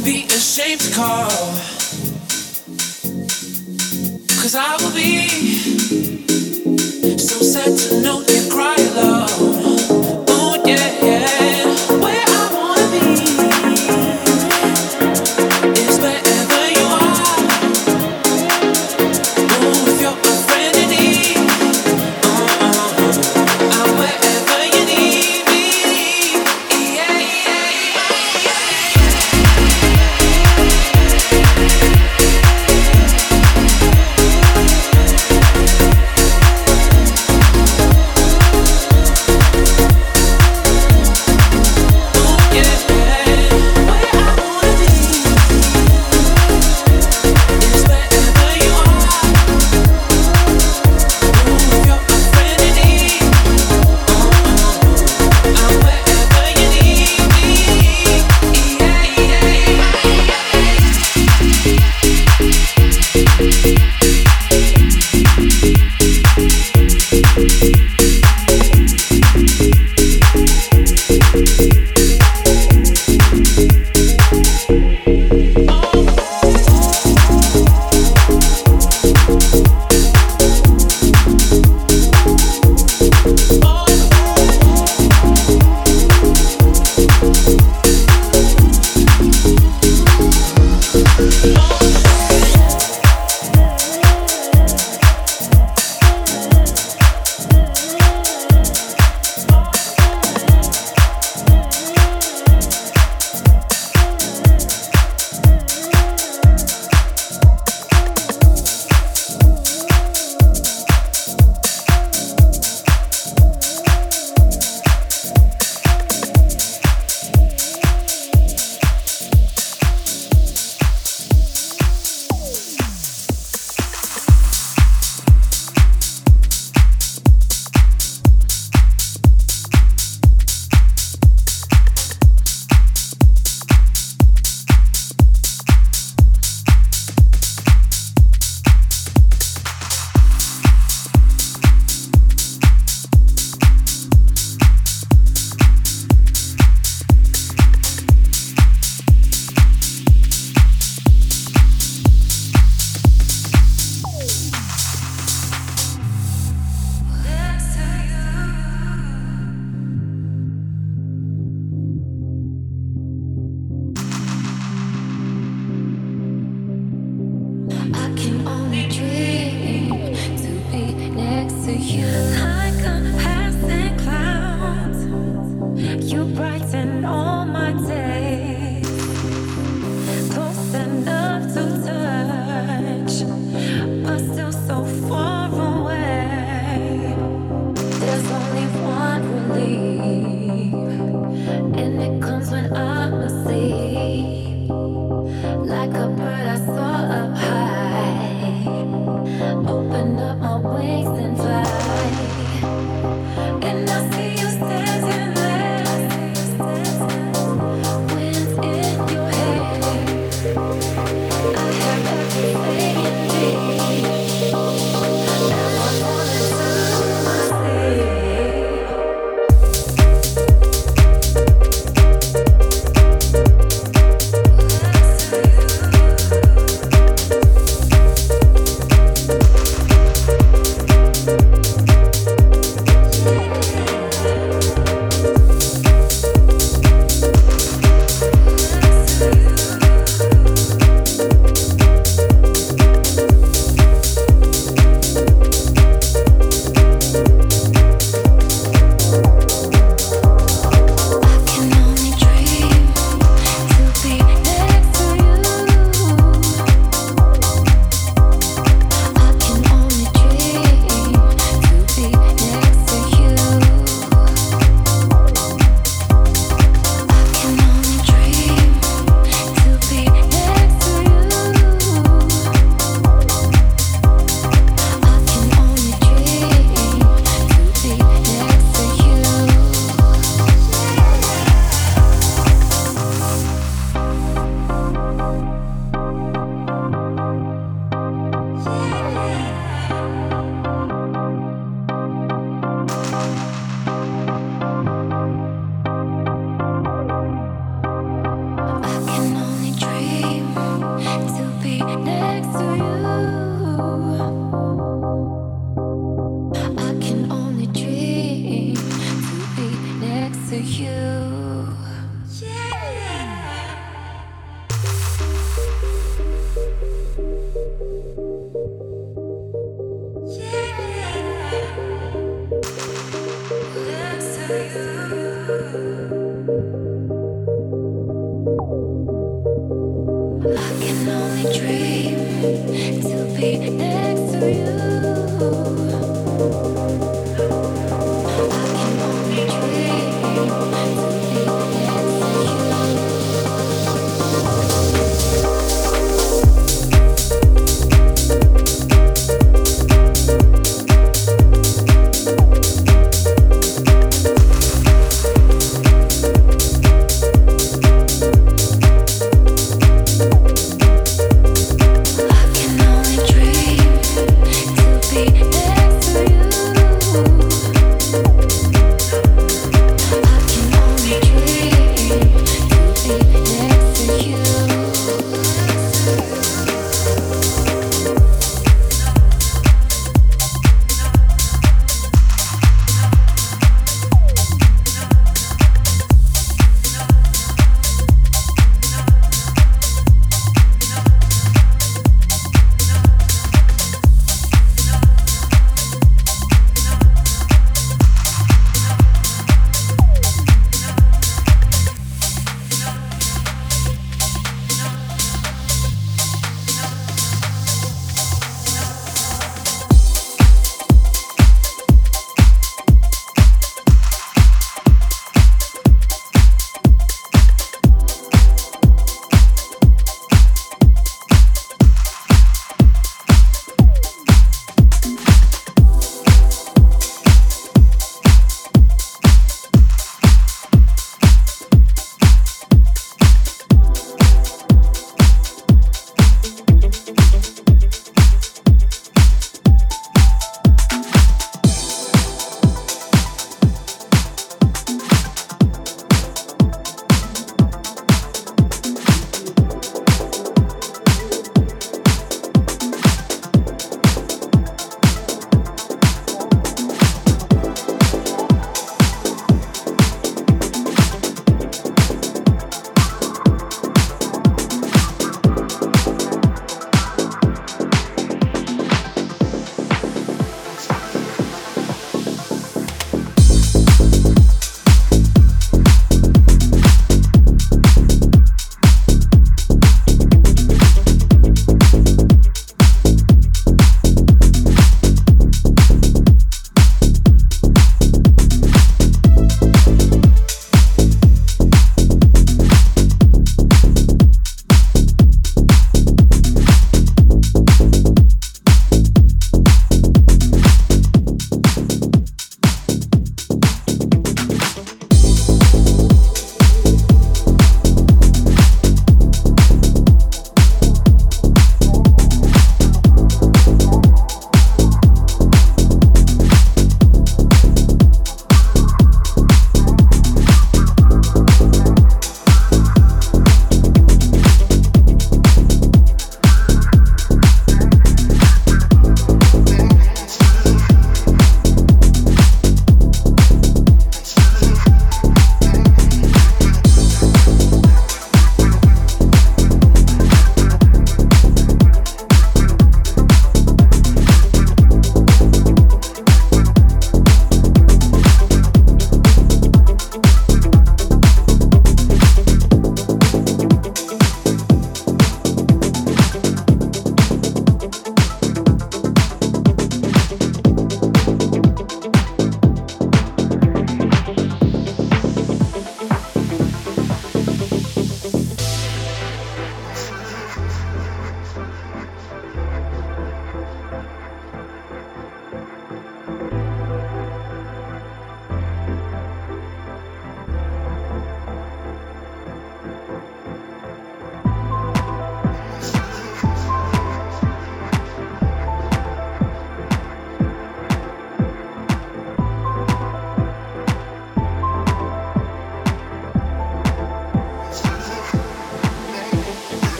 Open up my you and fly.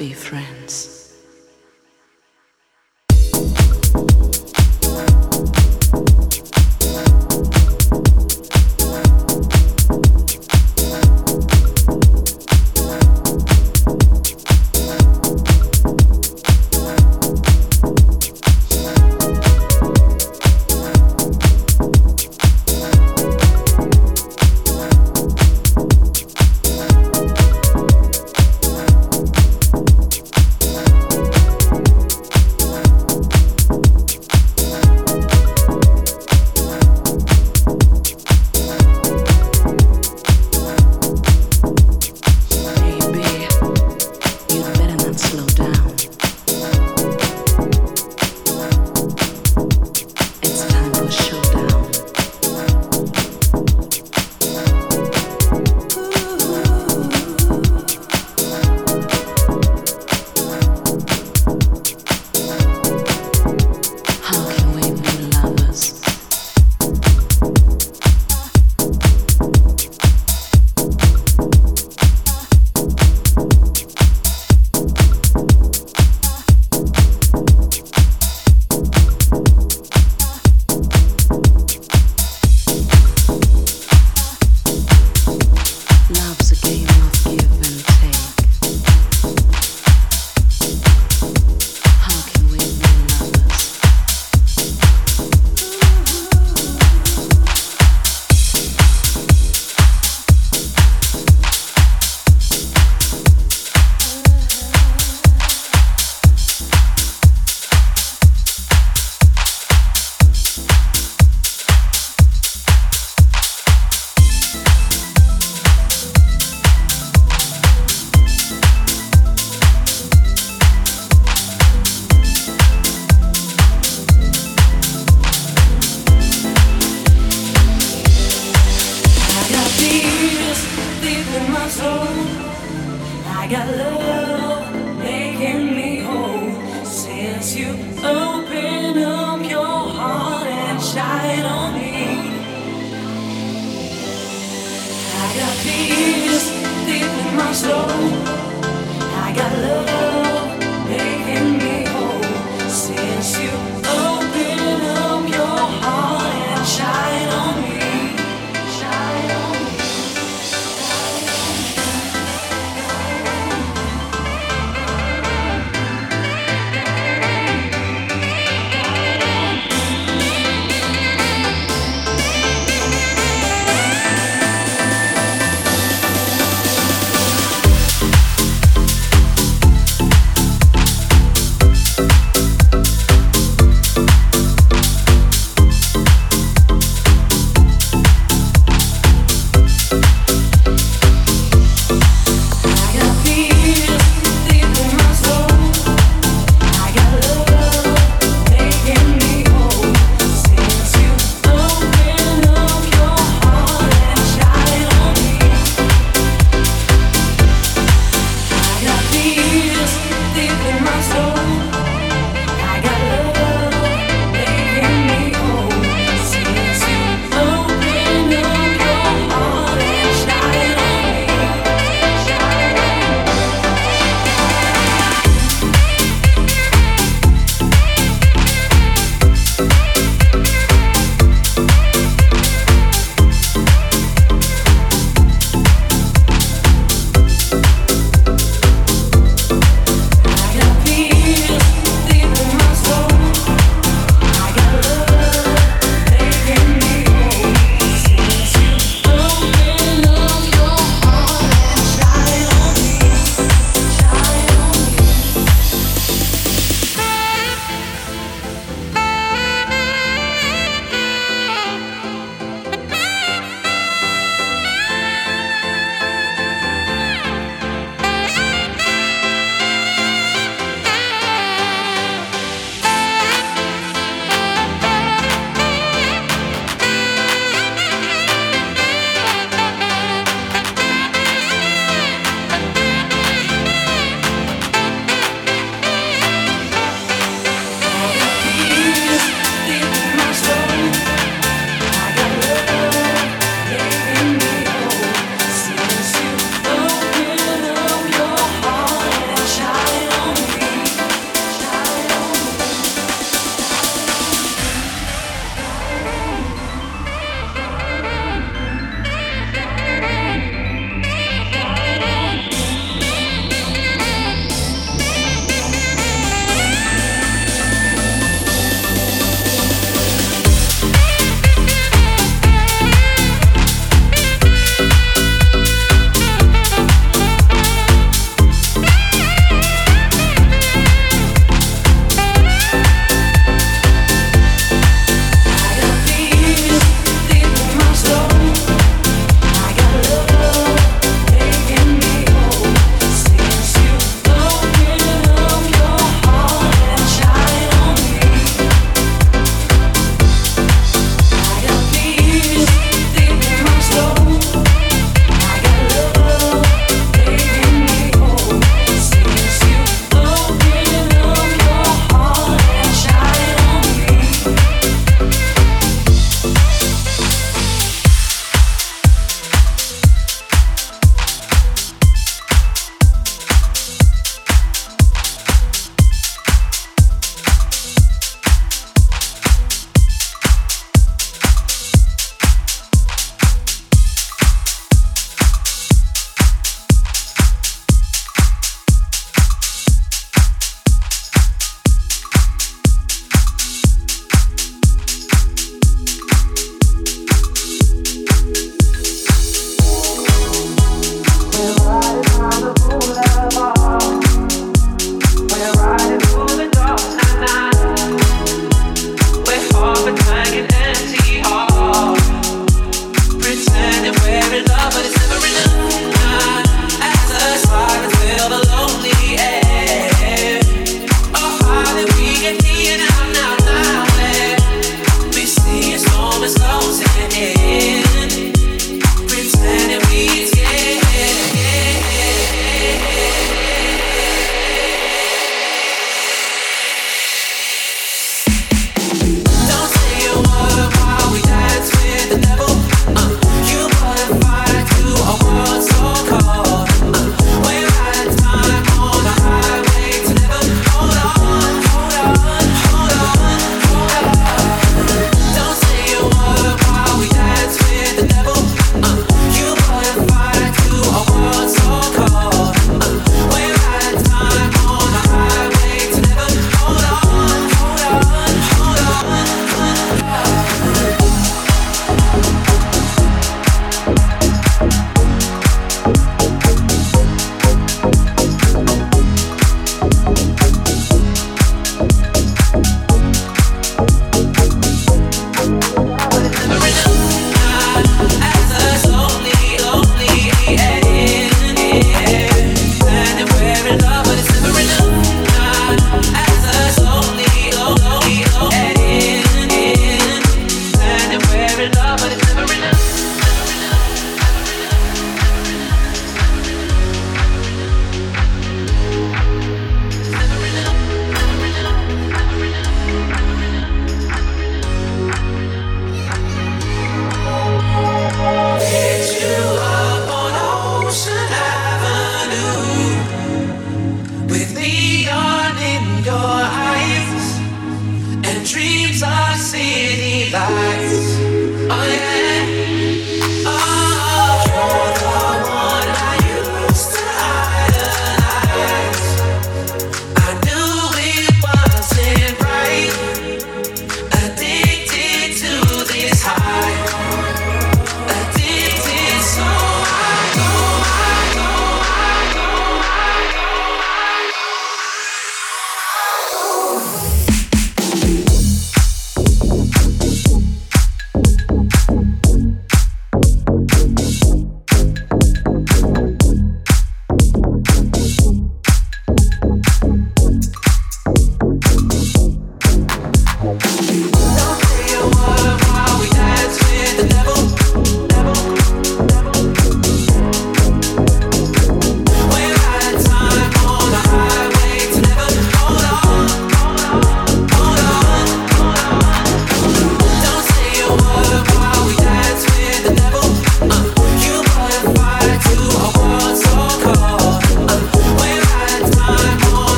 be friends.